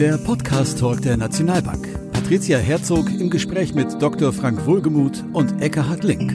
Der Podcast-Talk der Nationalbank. Patricia Herzog im Gespräch mit Dr. Frank Wohlgemuth und Eckhard Link.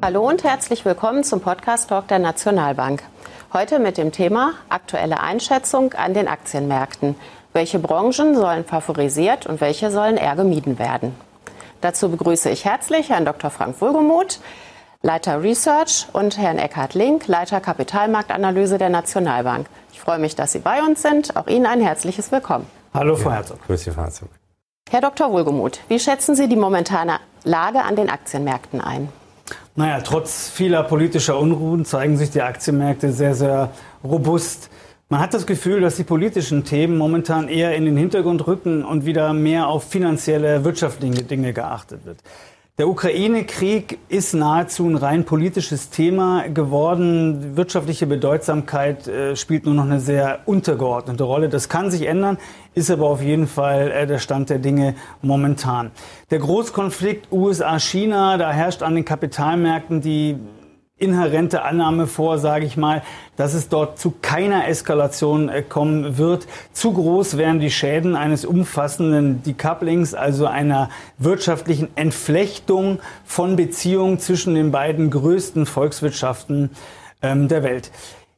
Hallo und herzlich willkommen zum Podcast-Talk der Nationalbank. Heute mit dem Thema aktuelle Einschätzung an den Aktienmärkten. Welche Branchen sollen favorisiert und welche sollen eher gemieden werden? Dazu begrüße ich herzlich Herrn Dr. Frank Wohlgemuth, Leiter Research und Herrn Eckhard Link, Leiter Kapitalmarktanalyse der Nationalbank. Ich freue mich, dass Sie bei uns sind. Auch Ihnen ein herzliches Willkommen. Hallo, Frau Herzog. Grüß Sie, Frau Herzog. Herr Dr. Wohlgemuth, wie schätzen Sie die momentane Lage an den Aktienmärkten ein? Naja, trotz vieler politischer Unruhen zeigen sich die Aktienmärkte sehr, sehr robust. Man hat das Gefühl, dass die politischen Themen momentan eher in den Hintergrund rücken und wieder mehr auf finanzielle, wirtschaftliche Dinge geachtet wird. Der Ukraine-Krieg ist nahezu ein rein politisches Thema geworden. Wirtschaftliche Bedeutsamkeit äh, spielt nur noch eine sehr untergeordnete Rolle. Das kann sich ändern, ist aber auf jeden Fall äh, der Stand der Dinge momentan. Der Großkonflikt USA-China, da herrscht an den Kapitalmärkten die inhärente Annahme vor, sage ich mal, dass es dort zu keiner Eskalation äh, kommen wird. Zu groß wären die Schäden eines umfassenden Decouplings, also einer wirtschaftlichen Entflechtung von Beziehungen zwischen den beiden größten Volkswirtschaften ähm, der Welt.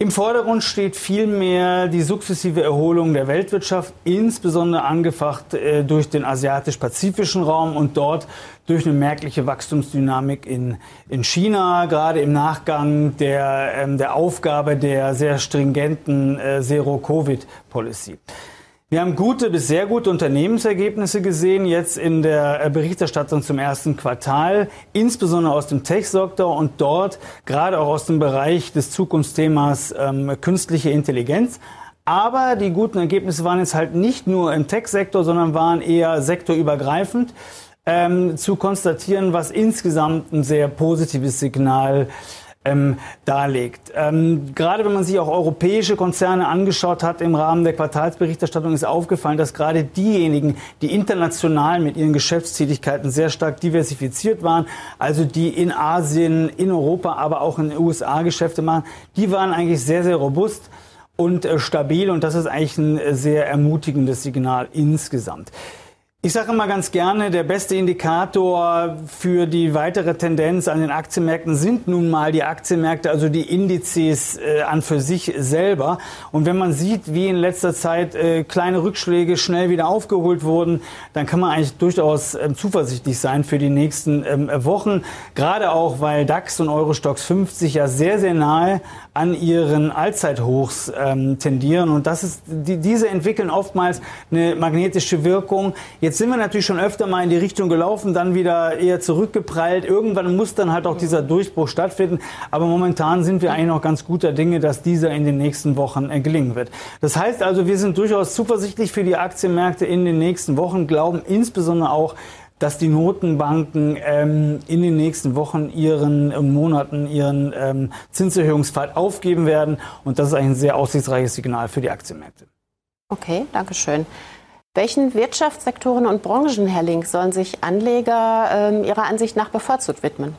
Im Vordergrund steht vielmehr die sukzessive Erholung der Weltwirtschaft, insbesondere angefacht äh, durch den asiatisch-pazifischen Raum und dort durch eine merkliche Wachstumsdynamik in, in China, gerade im Nachgang der, ähm, der Aufgabe der sehr stringenten äh, Zero-Covid-Policy. Wir haben gute bis sehr gute Unternehmensergebnisse gesehen, jetzt in der äh, Berichterstattung zum ersten Quartal, insbesondere aus dem Tech-Sektor und dort gerade auch aus dem Bereich des Zukunftsthemas ähm, künstliche Intelligenz. Aber die guten Ergebnisse waren jetzt halt nicht nur im Tech-Sektor, sondern waren eher sektorübergreifend ähm, zu konstatieren, was insgesamt ein sehr positives Signal ähm, darlegt. Ähm, gerade wenn man sich auch europäische Konzerne angeschaut hat im Rahmen der Quartalsberichterstattung, ist aufgefallen, dass gerade diejenigen, die international mit ihren Geschäftstätigkeiten sehr stark diversifiziert waren, also die in Asien, in Europa, aber auch in den USA Geschäfte machen, die waren eigentlich sehr, sehr robust und äh, stabil und das ist eigentlich ein äh, sehr ermutigendes Signal insgesamt. Ich sage immer ganz gerne, der beste Indikator für die weitere Tendenz an den Aktienmärkten sind nun mal die Aktienmärkte, also die Indizes äh, an für sich selber. Und wenn man sieht, wie in letzter Zeit äh, kleine Rückschläge schnell wieder aufgeholt wurden, dann kann man eigentlich durchaus ähm, zuversichtlich sein für die nächsten ähm, Wochen. Gerade auch, weil DAX und Eurostox 50 ja sehr, sehr nahe an ihren Allzeithochs ähm, tendieren. Und das ist, die, diese entwickeln oftmals eine magnetische Wirkung. Jetzt sind wir natürlich schon öfter mal in die Richtung gelaufen, dann wieder eher zurückgeprallt. Irgendwann muss dann halt auch dieser Durchbruch stattfinden. Aber momentan sind wir eigentlich noch ganz guter Dinge, dass dieser in den nächsten Wochen äh, gelingen wird. Das heißt also, wir sind durchaus zuversichtlich für die Aktienmärkte in den nächsten Wochen, glauben insbesondere auch, dass die Notenbanken ähm, in den nächsten Wochen ihren äh, Monaten ihren ähm, Zinserhöhungspfad aufgeben werden. Und das ist eigentlich ein sehr aussichtsreiches Signal für die Aktienmärkte. Okay, danke schön. Welchen Wirtschaftssektoren und Branchen, Herr Link, sollen sich Anleger ähm, Ihrer Ansicht nach bevorzugt widmen?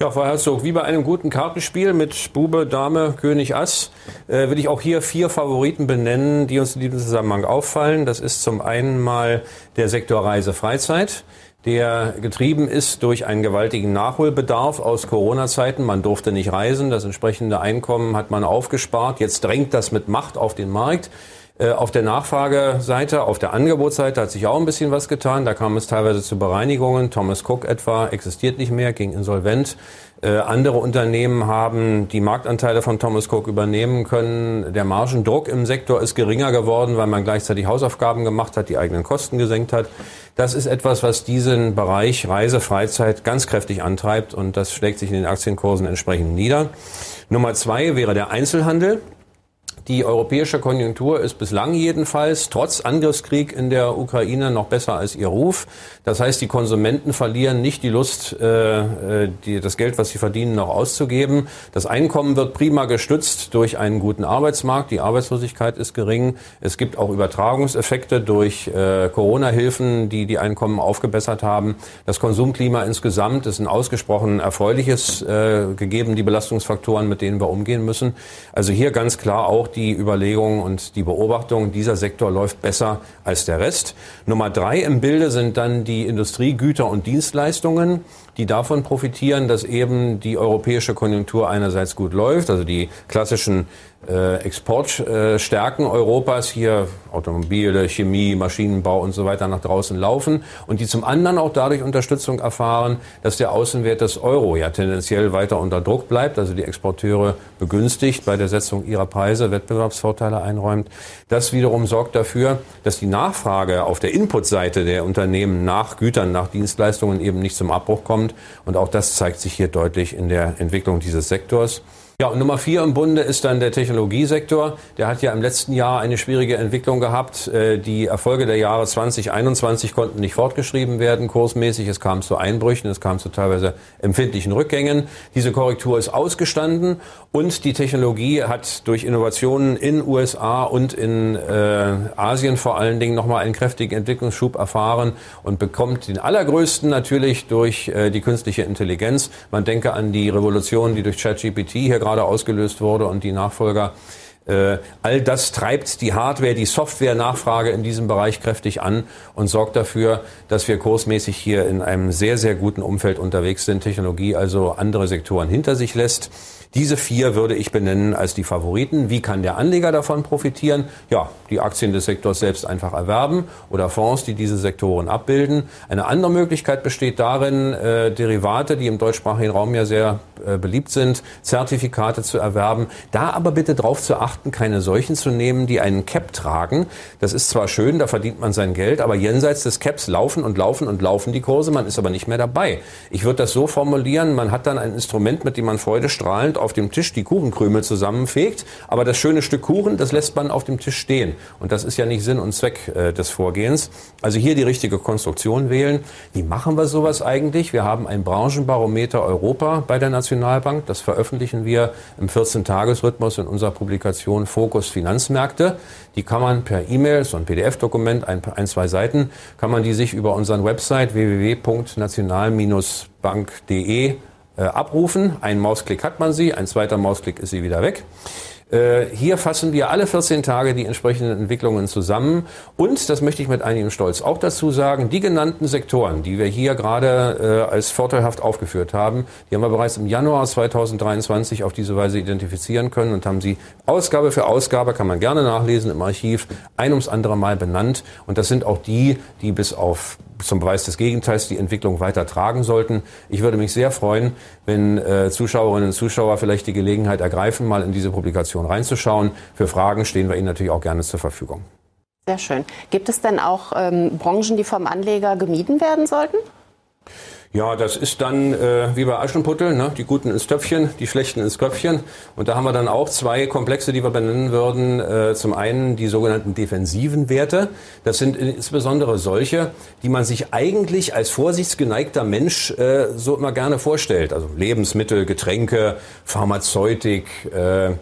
Ja, Frau Herzog, wie bei einem guten Kartenspiel mit Bube, Dame, König, Ass, äh, will ich auch hier vier Favoriten benennen, die uns in diesem Zusammenhang auffallen. Das ist zum einen mal der Sektor Reise Freizeit der getrieben ist durch einen gewaltigen Nachholbedarf aus Corona-Zeiten. Man durfte nicht reisen, das entsprechende Einkommen hat man aufgespart. Jetzt drängt das mit Macht auf den Markt. Äh, auf der Nachfrageseite, auf der Angebotsseite hat sich auch ein bisschen was getan. Da kam es teilweise zu Bereinigungen. Thomas Cook etwa existiert nicht mehr, ging insolvent. Äh, andere Unternehmen haben die Marktanteile von Thomas Cook übernehmen können. Der Margendruck im Sektor ist geringer geworden, weil man gleichzeitig Hausaufgaben gemacht hat, die eigenen Kosten gesenkt hat. Das ist etwas, was diesen Bereich Reise, Freizeit ganz kräftig antreibt und das schlägt sich in den Aktienkursen entsprechend nieder. Nummer zwei wäre der Einzelhandel. Die europäische Konjunktur ist bislang jedenfalls trotz Angriffskrieg in der Ukraine noch besser als ihr Ruf. Das heißt, die Konsumenten verlieren nicht die Lust, äh, äh, die, das Geld, was sie verdienen, noch auszugeben. Das Einkommen wird prima gestützt durch einen guten Arbeitsmarkt. Die Arbeitslosigkeit ist gering. Es gibt auch Übertragungseffekte durch äh, Corona-Hilfen, die die Einkommen aufgebessert haben. Das Konsumklima insgesamt ist ein ausgesprochen erfreuliches, äh, gegeben die Belastungsfaktoren, mit denen wir umgehen müssen. Also hier ganz klar auch die Überlegung und die Beobachtung, dieser Sektor läuft besser als der Rest. Nummer drei im Bilde sind dann die Industriegüter und Dienstleistungen die davon profitieren, dass eben die europäische Konjunktur einerseits gut läuft, also die klassischen Exportstärken äh, Europas, hier Automobile, Chemie, Maschinenbau und so weiter nach draußen laufen und die zum anderen auch dadurch Unterstützung erfahren, dass der Außenwert des Euro ja tendenziell weiter unter Druck bleibt, also die Exporteure begünstigt bei der Setzung ihrer Preise, Wettbewerbsvorteile einräumt. Das wiederum sorgt dafür, dass die Nachfrage auf der Inputseite der Unternehmen nach Gütern, nach Dienstleistungen eben nicht zum Abbruch kommt und auch das zeigt sich hier deutlich in der Entwicklung dieses Sektors. Ja, und Nummer vier im Bunde ist dann der Technologiesektor. Der hat ja im letzten Jahr eine schwierige Entwicklung gehabt. Äh, die Erfolge der Jahre 2021 konnten nicht fortgeschrieben werden, kursmäßig. Es kam zu Einbrüchen, es kam zu teilweise empfindlichen Rückgängen. Diese Korrektur ist ausgestanden und die Technologie hat durch Innovationen in USA und in äh, Asien vor allen Dingen nochmal einen kräftigen Entwicklungsschub erfahren und bekommt den allergrößten natürlich durch äh, die künstliche Intelligenz. Man denke an die Revolution, die durch ChatGPT hier gerade ausgelöst wurde und die Nachfolger. Äh, all das treibt die Hardware, die Software-Nachfrage in diesem Bereich kräftig an und sorgt dafür, dass wir kursmäßig hier in einem sehr, sehr guten Umfeld unterwegs sind. Technologie also andere Sektoren hinter sich lässt. Diese vier würde ich benennen als die Favoriten. Wie kann der Anleger davon profitieren? Ja, die Aktien des Sektors selbst einfach erwerben oder Fonds, die diese Sektoren abbilden. Eine andere Möglichkeit besteht darin, äh, Derivate, die im deutschsprachigen Raum ja sehr äh, beliebt sind, Zertifikate zu erwerben. Da aber bitte darauf zu achten, keine solchen zu nehmen, die einen Cap tragen. Das ist zwar schön, da verdient man sein Geld, aber jenseits des Caps laufen und laufen und laufen die Kurse, man ist aber nicht mehr dabei. Ich würde das so formulieren, man hat dann ein Instrument, mit dem man freudestrahlend auf dem Tisch die Kuchenkrümel zusammenfegt, aber das schöne Stück Kuchen, das lässt man auf dem Tisch stehen. Und das ist ja nicht Sinn und Zweck äh, des Vorgehens. Also hier die richtige Konstruktion wählen. Wie machen wir sowas eigentlich? Wir haben ein Branchenbarometer Europa bei der Nationalbank. Das veröffentlichen wir im 14-Tages-Rhythmus in unserer Publikation Fokus Finanzmärkte. Die kann man per E-Mail, so ein PDF-Dokument, ein, ein, zwei Seiten, kann man die sich über unseren Website www.national-bank.de äh, abrufen. Ein Mausklick hat man sie, ein zweiter Mausklick ist sie wieder weg. Äh, hier fassen wir alle 14 Tage die entsprechenden Entwicklungen zusammen. Und, das möchte ich mit einigem Stolz auch dazu sagen, die genannten Sektoren, die wir hier gerade äh, als vorteilhaft aufgeführt haben, die haben wir bereits im Januar 2023 auf diese Weise identifizieren können und haben sie Ausgabe für Ausgabe, kann man gerne nachlesen im Archiv, ein ums andere Mal benannt. Und das sind auch die, die bis auf zum Beweis des Gegenteils die Entwicklung weiter tragen sollten. Ich würde mich sehr freuen, wenn äh, Zuschauerinnen und Zuschauer vielleicht die Gelegenheit ergreifen, mal in diese Publikation reinzuschauen. Für Fragen stehen wir Ihnen natürlich auch gerne zur Verfügung. Sehr schön. Gibt es denn auch ähm, Branchen, die vom Anleger gemieden werden sollten? Ja, das ist dann äh, wie bei Aschenputtel, ne? die Guten ins Töpfchen, die Schlechten ins Köpfchen. Und da haben wir dann auch zwei Komplexe, die wir benennen würden. Äh, zum einen die sogenannten defensiven Werte. Das sind insbesondere solche, die man sich eigentlich als vorsichtsgeneigter Mensch äh, so immer gerne vorstellt. Also Lebensmittel, Getränke, Pharmazeutik, äh,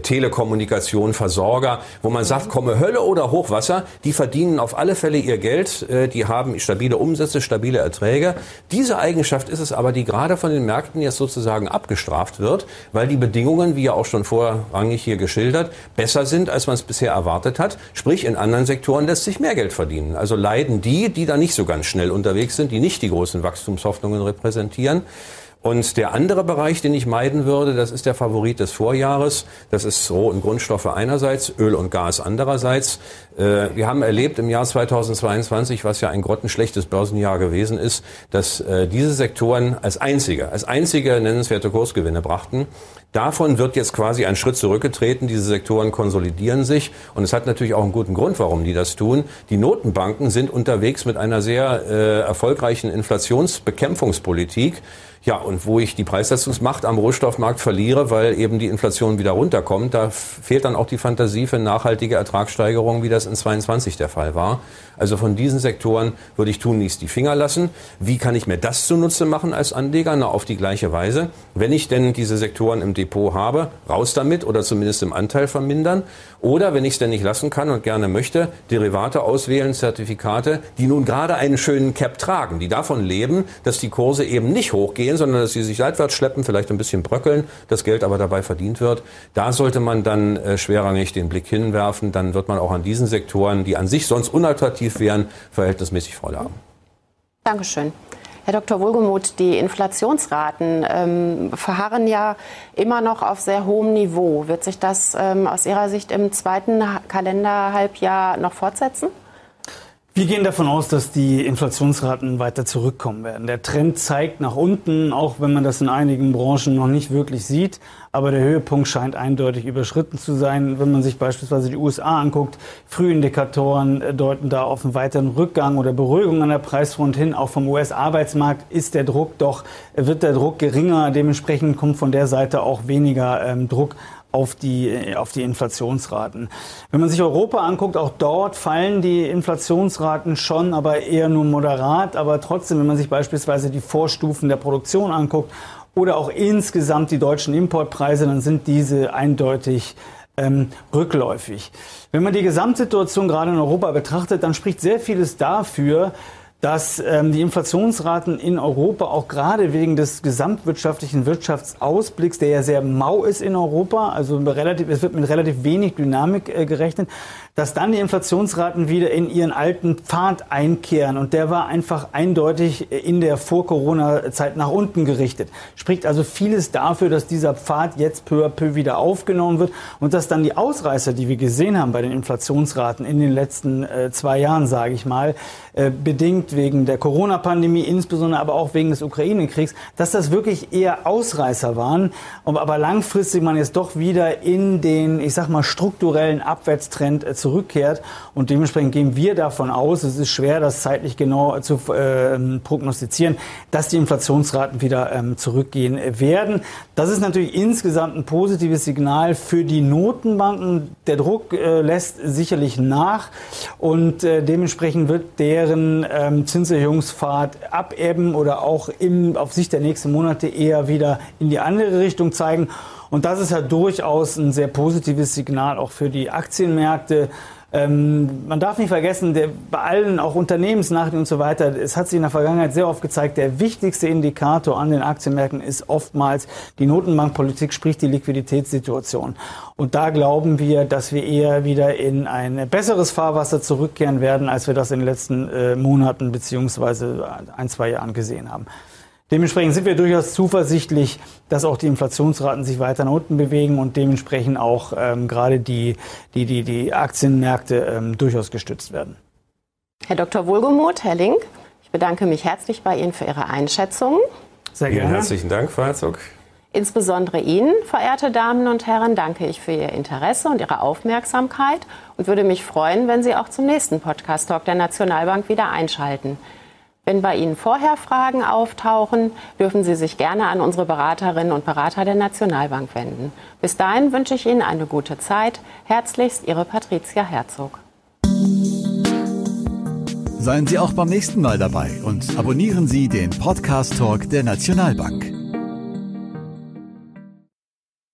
Telekommunikation, Versorger, wo man sagt, komme Hölle oder Hochwasser, die verdienen auf alle Fälle ihr Geld, äh, die haben stabile Umsätze, stabile Erträge. Diese Eigenschaft ist es aber, die gerade von den Märkten jetzt sozusagen abgestraft wird, weil die Bedingungen, wie ja auch schon vorrangig hier geschildert, besser sind, als man es bisher erwartet hat. Sprich, in anderen Sektoren lässt sich mehr Geld verdienen. Also leiden die, die da nicht so ganz schnell unterwegs sind, die nicht die großen Wachstumshoffnungen repräsentieren. Und der andere Bereich, den ich meiden würde, das ist der Favorit des Vorjahres. Das ist Roh- und Grundstoffe einerseits, Öl und Gas andererseits. Äh, wir haben erlebt im Jahr 2022, was ja ein grottenschlechtes Börsenjahr gewesen ist, dass äh, diese Sektoren als einzige, als einzige nennenswerte Kursgewinne brachten. Davon wird jetzt quasi ein Schritt zurückgetreten. Diese Sektoren konsolidieren sich. Und es hat natürlich auch einen guten Grund, warum die das tun. Die Notenbanken sind unterwegs mit einer sehr äh, erfolgreichen Inflationsbekämpfungspolitik. Ja, und wo ich die Preissetzungsmacht am Rohstoffmarkt verliere, weil eben die Inflation wieder runterkommt, da fehlt dann auch die Fantasie für nachhaltige Ertragssteigerungen, wie das in 22 der Fall war. Also von diesen Sektoren würde ich tunlichst die Finger lassen. Wie kann ich mir das zunutze machen als Anleger? Na, auf die gleiche Weise. Wenn ich denn diese Sektoren im Depot habe, raus damit oder zumindest im Anteil vermindern. Oder wenn ich es denn nicht lassen kann und gerne möchte, Derivate auswählen, Zertifikate, die nun gerade einen schönen Cap tragen, die davon leben, dass die Kurse eben nicht hochgehen, gehen, sondern dass sie sich seitwärts schleppen, vielleicht ein bisschen bröckeln, das Geld aber dabei verdient wird. Da sollte man dann äh, schwerrangig den Blick hinwerfen. Dann wird man auch an diesen Sektoren, die an sich sonst unattraktiv wären, verhältnismäßig Freude haben. Dankeschön. Herr Dr. Wohlgemuth, die Inflationsraten ähm, verharren ja immer noch auf sehr hohem Niveau. Wird sich das ähm, aus Ihrer Sicht im zweiten Kalenderhalbjahr noch fortsetzen? Wir gehen davon aus, dass die Inflationsraten weiter zurückkommen werden. Der Trend zeigt nach unten, auch wenn man das in einigen Branchen noch nicht wirklich sieht. Aber der Höhepunkt scheint eindeutig überschritten zu sein. Wenn man sich beispielsweise die USA anguckt, Frühindikatoren deuten da auf einen weiteren Rückgang oder Beruhigung an der Preisfront hin. Auch vom US-Arbeitsmarkt ist der Druck doch, wird der Druck geringer. Dementsprechend kommt von der Seite auch weniger ähm, Druck auf die, auf die Inflationsraten. Wenn man sich Europa anguckt, auch dort fallen die Inflationsraten schon, aber eher nur moderat. Aber trotzdem, wenn man sich beispielsweise die Vorstufen der Produktion anguckt oder auch insgesamt die deutschen Importpreise, dann sind diese eindeutig ähm, rückläufig. Wenn man die Gesamtsituation gerade in Europa betrachtet, dann spricht sehr vieles dafür, dass ähm, die Inflationsraten in Europa auch gerade wegen des gesamtwirtschaftlichen Wirtschaftsausblicks, der ja sehr mau ist in Europa, also relativ, es wird mit relativ wenig Dynamik äh, gerechnet, dass dann die Inflationsraten wieder in ihren alten Pfad einkehren. Und der war einfach eindeutig in der Vor-Corona-Zeit nach unten gerichtet. Spricht also vieles dafür, dass dieser Pfad jetzt peu à peu wieder aufgenommen wird und dass dann die Ausreißer, die wir gesehen haben bei den Inflationsraten in den letzten äh, zwei Jahren, sage ich mal, äh, bedingt wegen der Corona-Pandemie, insbesondere aber auch wegen des Ukraine-Kriegs, dass das wirklich eher Ausreißer waren, aber langfristig man jetzt doch wieder in den, ich sag mal, strukturellen Abwärtstrend äh, zurückkehrt und dementsprechend gehen wir davon aus, es ist schwer, das zeitlich genau zu äh, prognostizieren, dass die Inflationsraten wieder ähm, zurückgehen werden. Das ist natürlich insgesamt ein positives Signal für die Notenbanken. Der Druck äh, lässt sicherlich nach und äh, dementsprechend wird der deren ähm, Zinserhöhungspfad abebben oder auch im, auf Sicht der nächsten Monate eher wieder in die andere Richtung zeigen. Und das ist ja durchaus ein sehr positives Signal auch für die Aktienmärkte. Ähm, man darf nicht vergessen, der, bei allen auch Unternehmensnachrichten und so weiter, es hat sich in der Vergangenheit sehr oft gezeigt, der wichtigste Indikator an den Aktienmärkten ist oftmals die Notenbankpolitik, sprich die Liquiditätssituation. Und da glauben wir, dass wir eher wieder in ein besseres Fahrwasser zurückkehren werden, als wir das in den letzten äh, Monaten beziehungsweise ein, zwei Jahren gesehen haben. Dementsprechend sind wir durchaus zuversichtlich, dass auch die Inflationsraten sich weiter nach unten bewegen und dementsprechend auch ähm, gerade die, die, die, die Aktienmärkte ähm, durchaus gestützt werden. Herr Dr. Wohlgemuth, Herr Link, ich bedanke mich herzlich bei Ihnen für Ihre Einschätzungen. Sehr gerne. Vielen herzlichen Dank, Frau Herzog. Insbesondere Ihnen, verehrte Damen und Herren, danke ich für Ihr Interesse und Ihre Aufmerksamkeit und würde mich freuen, wenn Sie auch zum nächsten Podcast Talk der Nationalbank wieder einschalten. Wenn bei Ihnen vorher Fragen auftauchen, dürfen Sie sich gerne an unsere Beraterinnen und Berater der Nationalbank wenden. Bis dahin wünsche ich Ihnen eine gute Zeit. Herzlichst Ihre Patricia Herzog. Seien Sie auch beim nächsten Mal dabei und abonnieren Sie den Podcast Talk der Nationalbank.